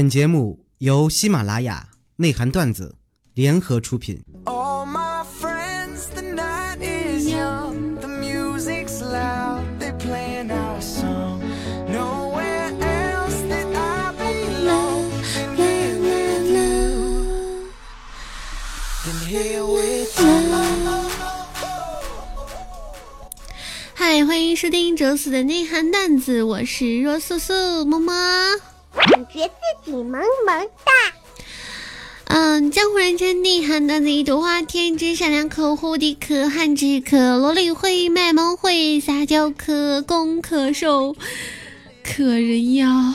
本节目由喜马拉雅内涵段子联合出品。All my friends, the night is young, the music's loud, they're playing our song. Nowhere else that I belong than here with you. Than here with you. 嗨，欢迎收听周四的内涵段子，我是若素素，么么。感觉自己萌萌哒。嗯，江湖人称内涵段子一朵花，天真善良可护的可汗之可萝莉会卖萌会撒娇可攻可受可人妖。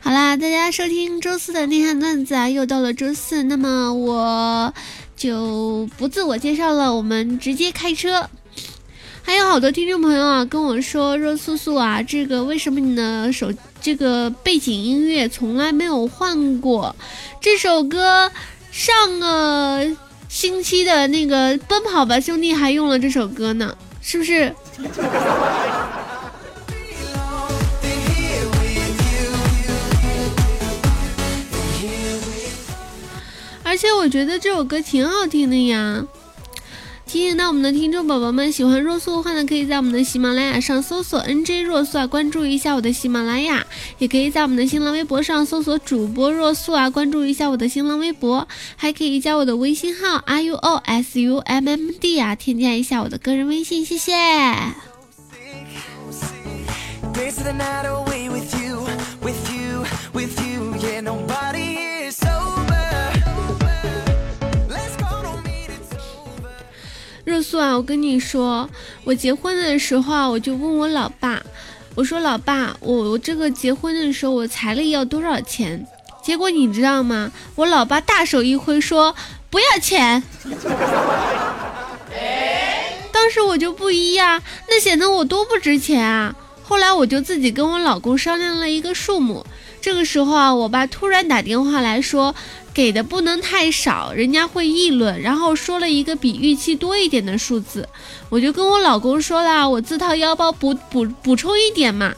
好啦，大家收听周四的内涵段子啊，又到了周四，那么我就不自我介绍了，我们直接开车。还有好多听众朋友啊跟我说，说素素啊，这个为什么你的手这个背景音乐从来没有换过？这首歌上个星期的那个《奔跑吧兄弟》还用了这首歌呢，是不是而且我觉得这首歌挺好听的呀。提醒到我们的听众宝宝们，喜欢若素的话呢，可以在我们的喜马拉雅上搜索 NJ 若素啊，关注一下我的喜马拉雅，也可以在我们的新浪微博上搜索主播若素啊，关注一下我的新浪微博，还可以加我的微信号 R U O S U M M D 啊，添加一下我的个人微信，谢谢。素啊，我跟你说，我结婚的时候啊，我就问我老爸，我说老爸，我我这个结婚的时候我彩礼要多少钱？结果你知道吗？我老爸大手一挥说不要钱。当时我就不依呀、那显得我多不值钱啊。后来我就自己跟我老公商量了一个数目。这个时候啊，我爸突然打电话来说，给的不能太少，人家会议论，然后说了一个比预期多一点的数字。我就跟我老公说啦，我自掏腰包补补补充一点嘛。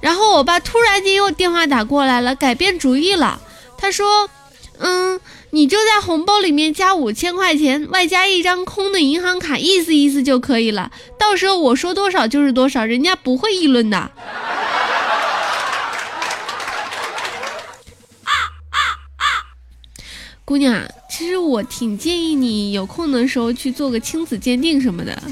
然后我爸突然间又电话打过来了，改变主意了。他说：“嗯，你就在红包里面加五千块钱，外加一张空的银行卡，意思意思就可以了。到时候我说多少就是多少，人家不会议论的。”姑娘，其实我挺建议你有空的时候去做个亲子鉴定什么的。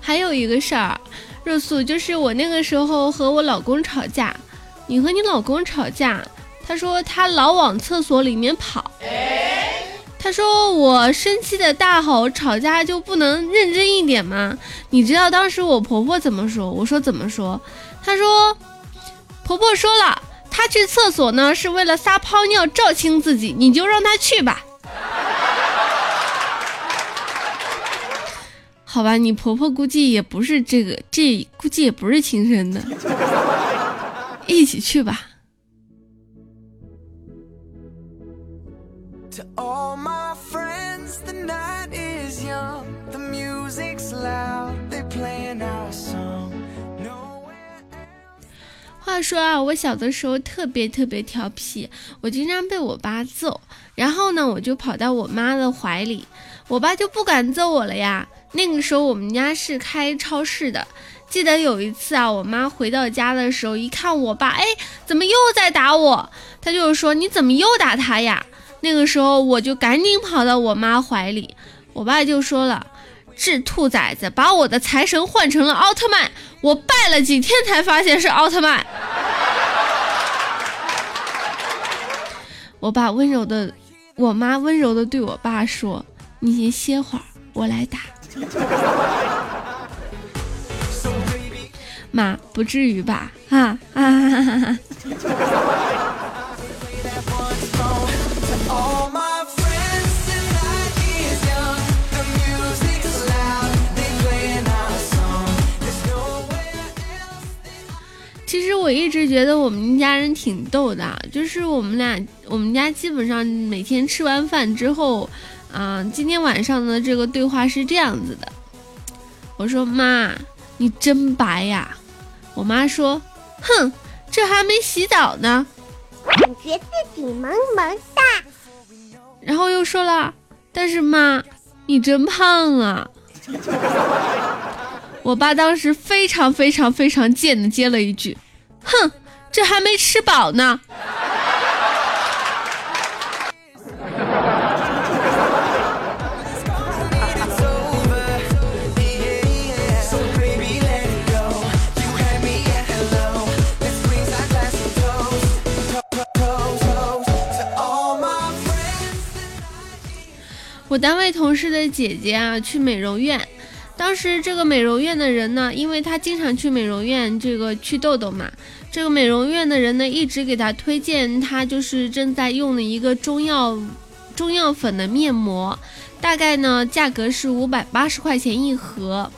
还有一个事儿，热素就是我那个时候和我老公吵架，你和你老公吵架，他说他老往厕所里面跑，他说我生气的大吼，吵架就不能认真一点吗？你知道当时我婆婆怎么说？我说怎么说？她说婆婆说了，她去厕所呢是为了撒泡尿照清自己，你就让她去吧。好吧，你婆婆估计也不是这个，这估计也不是亲生的，一起去吧。To all my friends, the night is young, the music's loud, they're playing our song. Nowhere else. 话说啊，我小的时候特别特别调皮，我经常被我爸揍，然后呢，我就跑到我妈的怀里，我爸就不敢揍我了呀。那个时候我们家是开超市的，记得有一次啊，我妈回到家的时候，一看我爸，哎，怎么又在打我？她就说你怎么又打他呀？那个时候我就赶紧跑到我妈怀里，我爸就说了。这兔崽子把我的财神换成了奥特曼，我拜了几天才发现是奥特曼。我爸温柔的，我妈温柔的对我爸说：“你先歇会儿，我来打。”妈，不至于吧？啊啊哈啊 nowhere else. 我一直觉得我们家人挺逗的，就是我们俩，我们家基本上每天吃完饭之后，啊、今天晚上的这个对话是这样子的。我说妈，你真白呀。我妈说，哼，这还没洗澡呢。感觉自己萌萌哒。然后又说了，但是妈，你真胖啊。我爸当时非常非常非常贱的接了一句，哼，这还没吃饱呢。我单位同事的姐姐啊，去美容院。当时这个美容院的人呢，因为她经常去美容院这个祛痘痘嘛，这个美容院的人呢一直给她推荐她就是正在用的一个中药中药粉的面膜，大概呢价格是五百八十块钱一盒。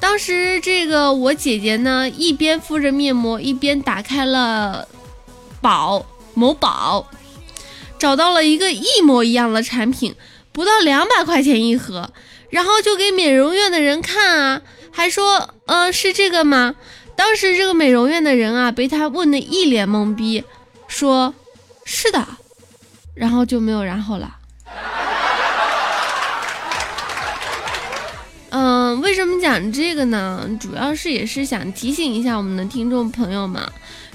当时这个我姐姐呢一边敷着面膜，一边打开了宝某宝，找到了一个一模一样的产品，不到两百块钱一盒。然后就给美容院的人看啊，还说，呃，是这个吗？当时这个美容院的人啊，被他问的一脸懵逼，说，是的，然后就没有然后了。嗯、为什么讲这个呢？主要是也是想提醒一下我们的听众朋友们，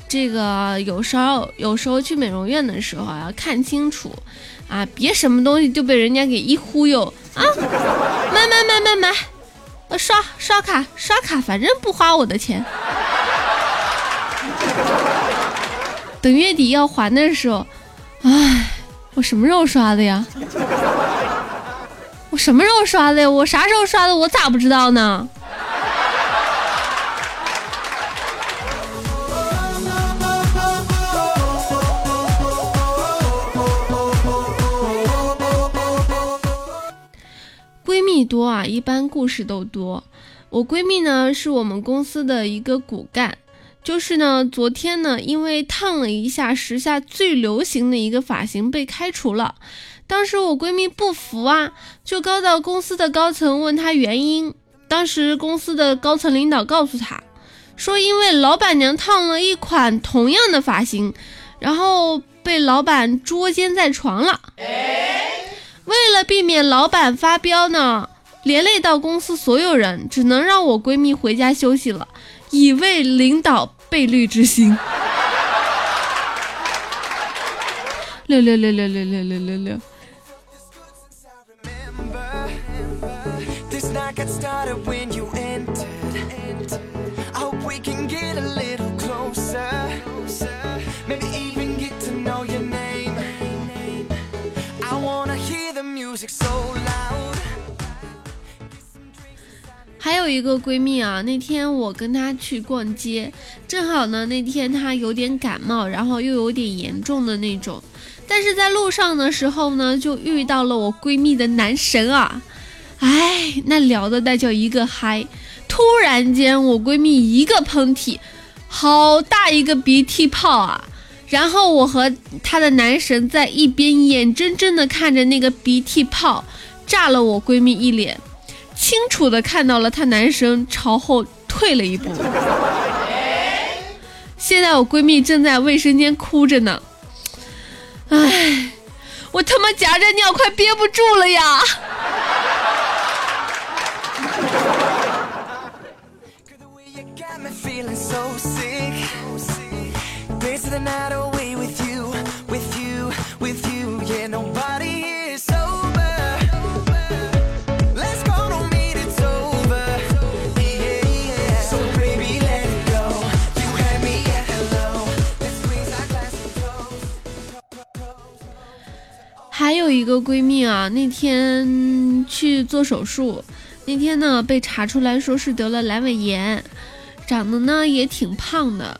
这个有时候有时候去美容院的时候啊，要看清楚啊，别什么东西就被人家给一忽悠啊，买买买买买，呃刷刷卡刷卡，反正不花我的钱。等月底要还的时候，唉，我什么时候刷的呀？我什么时候刷的呀？我啥时候刷的？我咋不知道呢？蜜多啊，一般故事都多。我闺蜜呢是我们公司的一个骨干，就是呢昨天呢因为烫了一下时下最流行的一个发型被开除了。当时我闺蜜不服啊，就告到公司的高层问她原因。当时公司的高层领导告诉她，说因为老板娘烫了一款同样的发型，然后被老板捉奸在床了。为了避免老板发飙呢，连累到公司所有人，只能让我闺蜜回家休息了，以慰领导被绿之心。六六六六六六六六六。还有一个闺蜜啊，那天我跟她去逛街，正好呢那天她有点感冒，然后又有点严重的那种，但是在路上的时候呢，就遇到了我闺蜜的男神啊，哎，那聊的那叫一个嗨！突然间，我闺蜜一个喷嚏，好大一个鼻涕泡啊！然后我和她的男神在一边眼睁睁的看着那个鼻涕泡炸了我闺蜜一脸。清楚的看到了她男神朝后退了一步。现在我闺蜜正在卫生间哭着呢，唉，我他妈夹着尿快憋不住了呀！一个闺蜜啊，那天去做手术，那天呢被查出来说是得了阑尾炎，长得呢也挺胖的。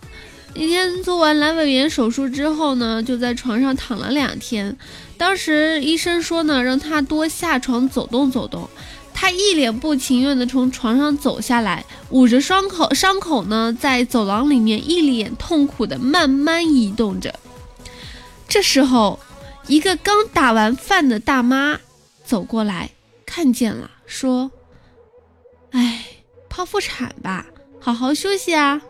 那天做完阑尾炎手术之后呢，就在床上躺了两天。当时医生说呢，让她多下床走动走动。她一脸不情愿地从床上走下来，捂着伤口，伤口呢在走廊里面一脸痛苦地慢慢移动着。这时候，一个刚打完饭的大妈走过来，看见了，说：“哎，剖腹产吧，好好休息啊。”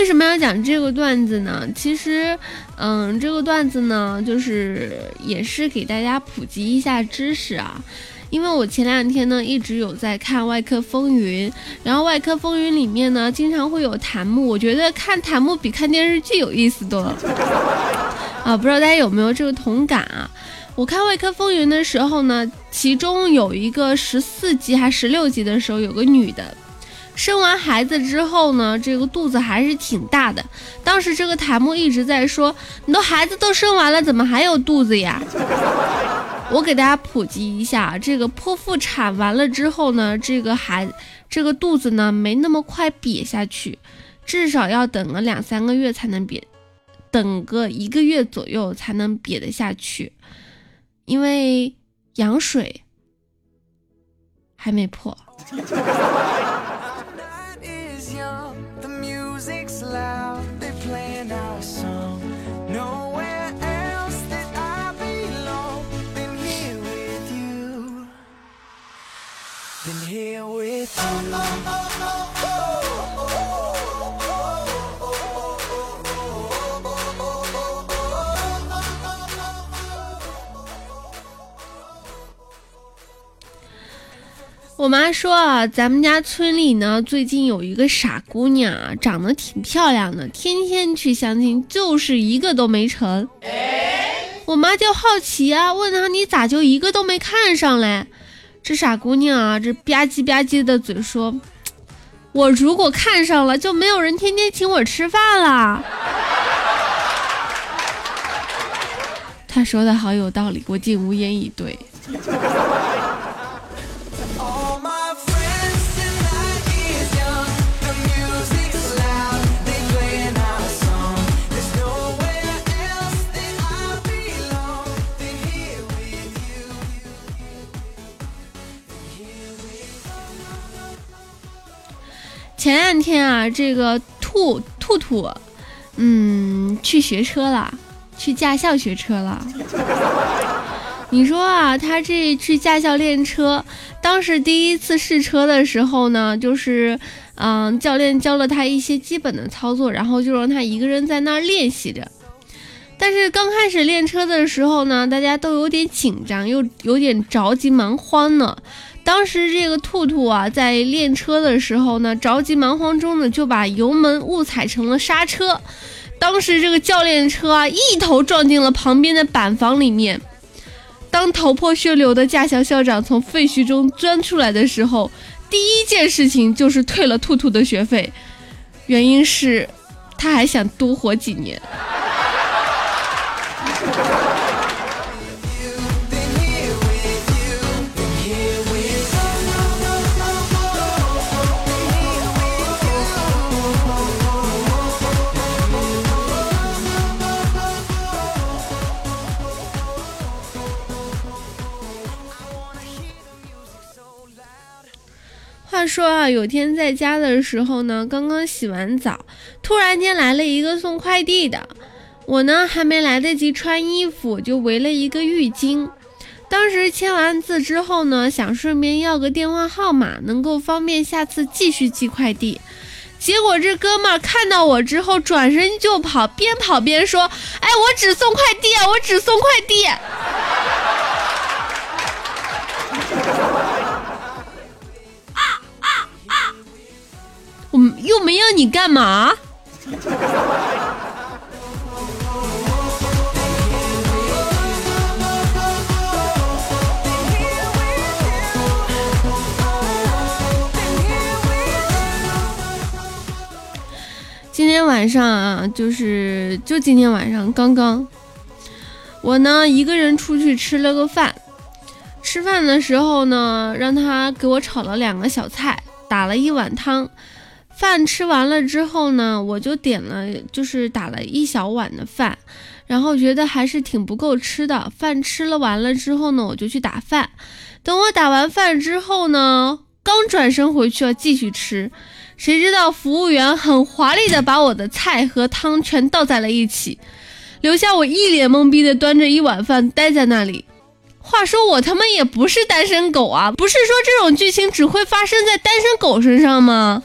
为什么要讲这个段子呢？其实，嗯，这个段子呢，就是也是给大家普及一下知识啊。因为我前两天呢一直有在看《外科风云》，然后《外科风云》里面呢经常会有弹幕，我觉得看弹幕比看电视剧有意思多了。啊，不知道大家有没有这个同感啊？我看《外科风云》的时候呢，其中有一个十四集还十六集的时候，有个女的。生完孩子之后呢，这个肚子还是挺大的。当时这个檀木一直在说：“你都孩子都生完了，怎么还有肚子呀？”我给大家普及一下，这个剖腹产完了之后呢，这个孩这个肚子呢没那么快瘪下去，至少要等个两三个月才能瘪，等个一个月左右才能瘪得下去，因为羊水还没破。我妈说啊，咱们家村里呢，最近有一个傻姑娘啊，长得挺漂亮的，天天去相亲，就是一个都没成。我妈就好奇啊，问她你咋就一个都没看上嘞？这傻姑娘啊，这吧唧吧唧的嘴说：“我如果看上了，就没有人天天请我吃饭了。”她说的好有道理，我竟无言以对。前两天啊，这个兔兔兔，嗯，去学车了，去驾校学车了。你说啊，他这去驾校练车，当时第一次试车的时候呢，就是，嗯，教练教了他一些基本的操作，然后就让他一个人在那儿练习着。但是刚开始练车的时候呢，大家都有点紧张，又有点着急忙慌呢。当时这个兔兔啊，在练车的时候呢，着急忙慌中呢，就把油门误踩成了刹车。当时这个教练车啊，一头撞进了旁边的板房里面。当头破血流的驾校校长从废墟中钻出来的时候，第一件事情就是退了兔兔的学费，原因是他还想多活几年。他说啊，有天在家的时候呢，刚刚洗完澡，突然间来了一个送快递的。我呢还没来得及穿衣服，就围了一个浴巾。当时签完字之后呢，想顺便要个电话号码，能够方便下次继续寄快递。结果这哥们儿看到我之后，转身就跑，边跑边说：“哎，我只送快递啊，我只送快递。”要你干嘛？今天晚上啊，就是就今天晚上刚刚，我呢一个人出去吃了个饭。吃饭的时候呢，让他给我炒了两个小菜。打了一碗汤。饭吃完了之后呢，我就点了，就是打了一小碗的饭，然后觉得还是挺不够吃的。饭吃了完了之后呢，我就去打饭。等我打完饭之后呢，刚转身回去要继续吃，谁知道服务员很华丽的把我的菜和汤全倒在了一起，留下我一脸懵逼的端着一碗饭待在那里。话说我他妈也不是单身狗啊，不是说这种剧情只会发生在单身狗身上吗？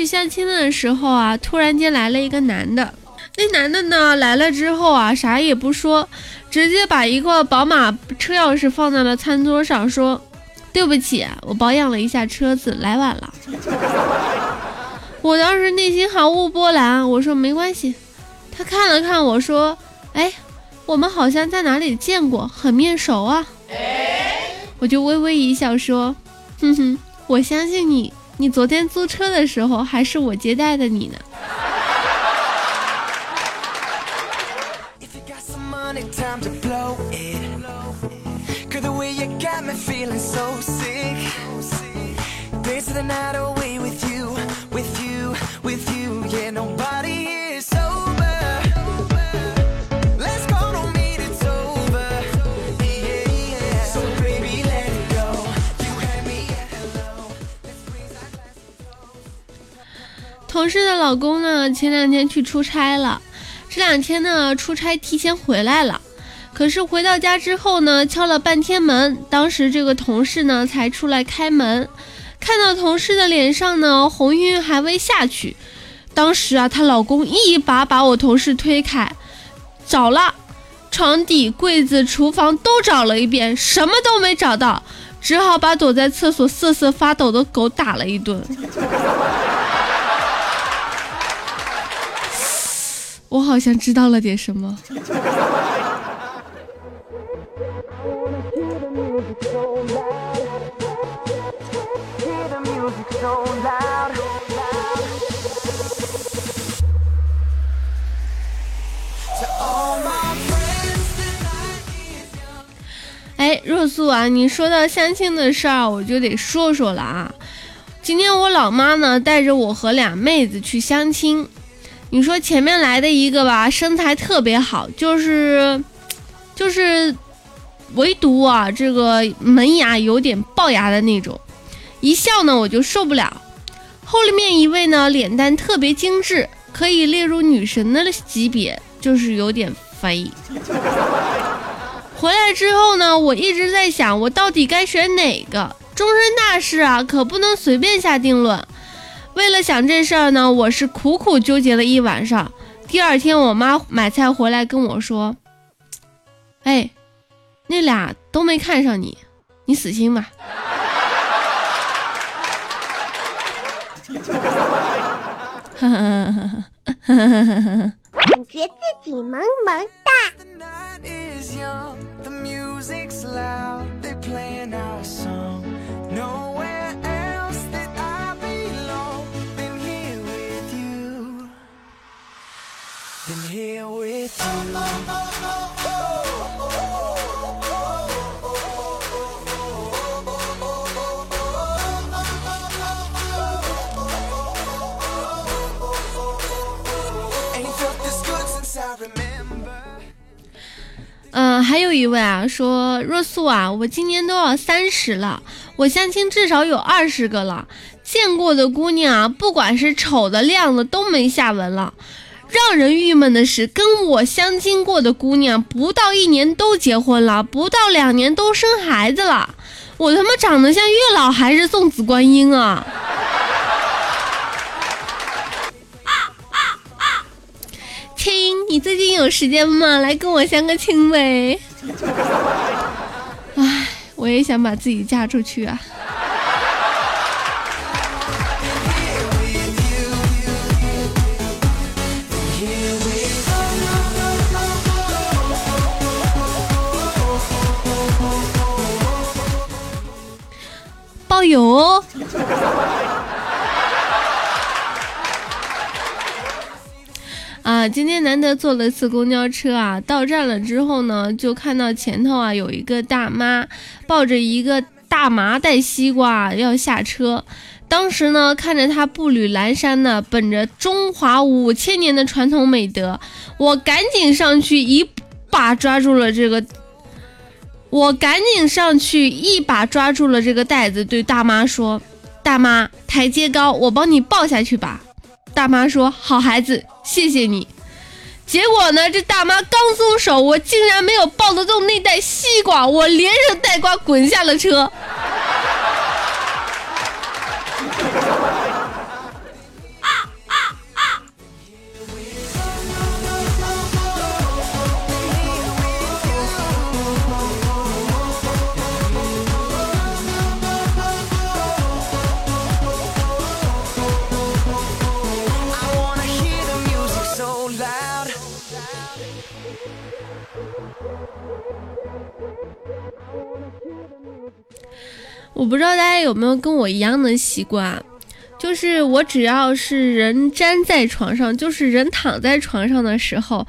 去相亲的时候啊，突然间来了一个男的。那男的呢来了之后啊，啥也不说，直接把一个宝马车钥匙放在了餐桌上，说：“对不起，我保养了一下车子，来晚了。”我当时内心毫无波澜，我说没关系。他看了看我说：“哎，我们好像在哪里见过，很面熟啊。”我就微微一笑说：“哼哼，我相信你，你昨天租车的时候还是我接待的你呢。同事的老公呢，前两天去出差了，这两天呢出差提前回来了。可是回到家之后呢，敲了半天门，当时这个同事呢才出来开门，看到同事的脸上呢红晕还未下去，当时啊，她老公一把把我同事推开，找了床底、柜子、厨房都找了一遍，什么都没找到，只好把躲在厕所瑟瑟发抖的狗打了一顿。我好像知道了点什么。哎，若素啊，你说到相亲的事儿，我就得说说了啊。今天我老妈呢，带着我和俩妹子去相亲，你说前面来的一个吧，身材特别好，就是就是唯独啊这个门牙有点龅牙的那种，一笑呢我就受不了。后面一位呢脸蛋特别精致，可以列入女神的级别，就是有点肥。回来之后呢，我一直在想，我到底该选哪个？终身大事啊，可不能随便下定论。为了想这事儿呢，我是苦苦纠结了一晚上。第二天，我妈买菜回来跟我说：“哎，那俩都没看上你，你死心吧。”感觉自己萌萌哒。嗯，还有一位啊，说若素啊，我今年都要三十了，我相亲至少有二十个了，见过的姑娘啊，不管是丑的、靓的，都没下文了。让人郁闷的是，跟我相亲过的姑娘，不到一年都结婚了，不到两年都生孩子了。我他妈长得像月老还是送子观音啊？亲，你最近有有时间吗？来跟我相个亲呗。唉，我也想把自己嫁出去啊。有。啊，今天难得坐了次公交车啊，到站了之后呢，就看到前头啊有一个大妈抱着一个大麻袋西瓜要下车。当时呢，看着她步履蹒跚的，本着中华五千年的传统美德，我赶紧上去一把抓住了这个，我赶紧上去一把抓住了这个袋子，对大妈说：“大妈，台阶高，我帮你抱下去吧。”大妈说：“好孩子，谢谢你。”结果呢，这大妈刚松手，我竟然没有抱得动那袋西瓜，我连人带瓜滚下了车。我不知道大家有没有跟我一样的习惯，就是我只要是人粘在床上，就是人躺在床上的时候，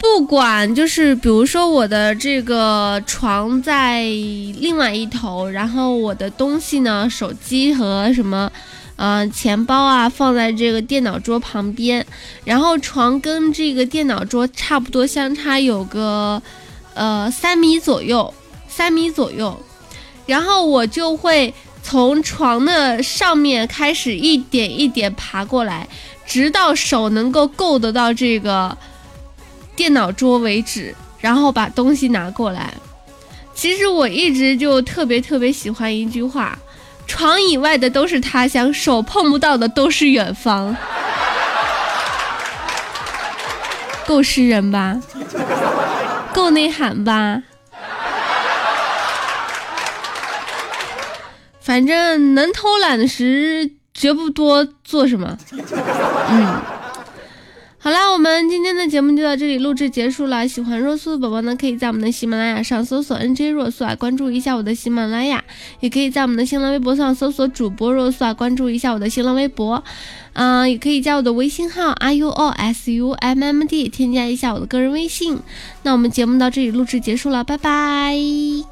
不管就是比如说我的这个床在另外一头，然后我的东西呢，手机和什么。呃，钱包啊放在这个电脑桌旁边，然后床跟这个电脑桌差不多相差有个呃三米左右，三米左右。然后我就会从床的上面开始一点一点爬过来，直到手能够够得到这个电脑桌为止，然后把东西拿过来。其实我一直就特别特别喜欢一句话：床以外的都是他乡，手碰不到的都是远方。够诗人吧？够内涵吧？反正能偷懒的时绝不多做什么。嗯，好啦，我们今天的节目就到这里录制结束了。喜欢若素的宝宝呢，可以在我们的喜马拉雅上搜索 NJ 若素啊，关注一下我的喜马拉雅，也可以在我们的新浪微博上搜索主播若素啊，关注一下我的新浪微博。嗯、也可以加我的微信号 r u o s u m m d，添加一下我的个人微信。那我们节目到这里录制结束了，拜拜。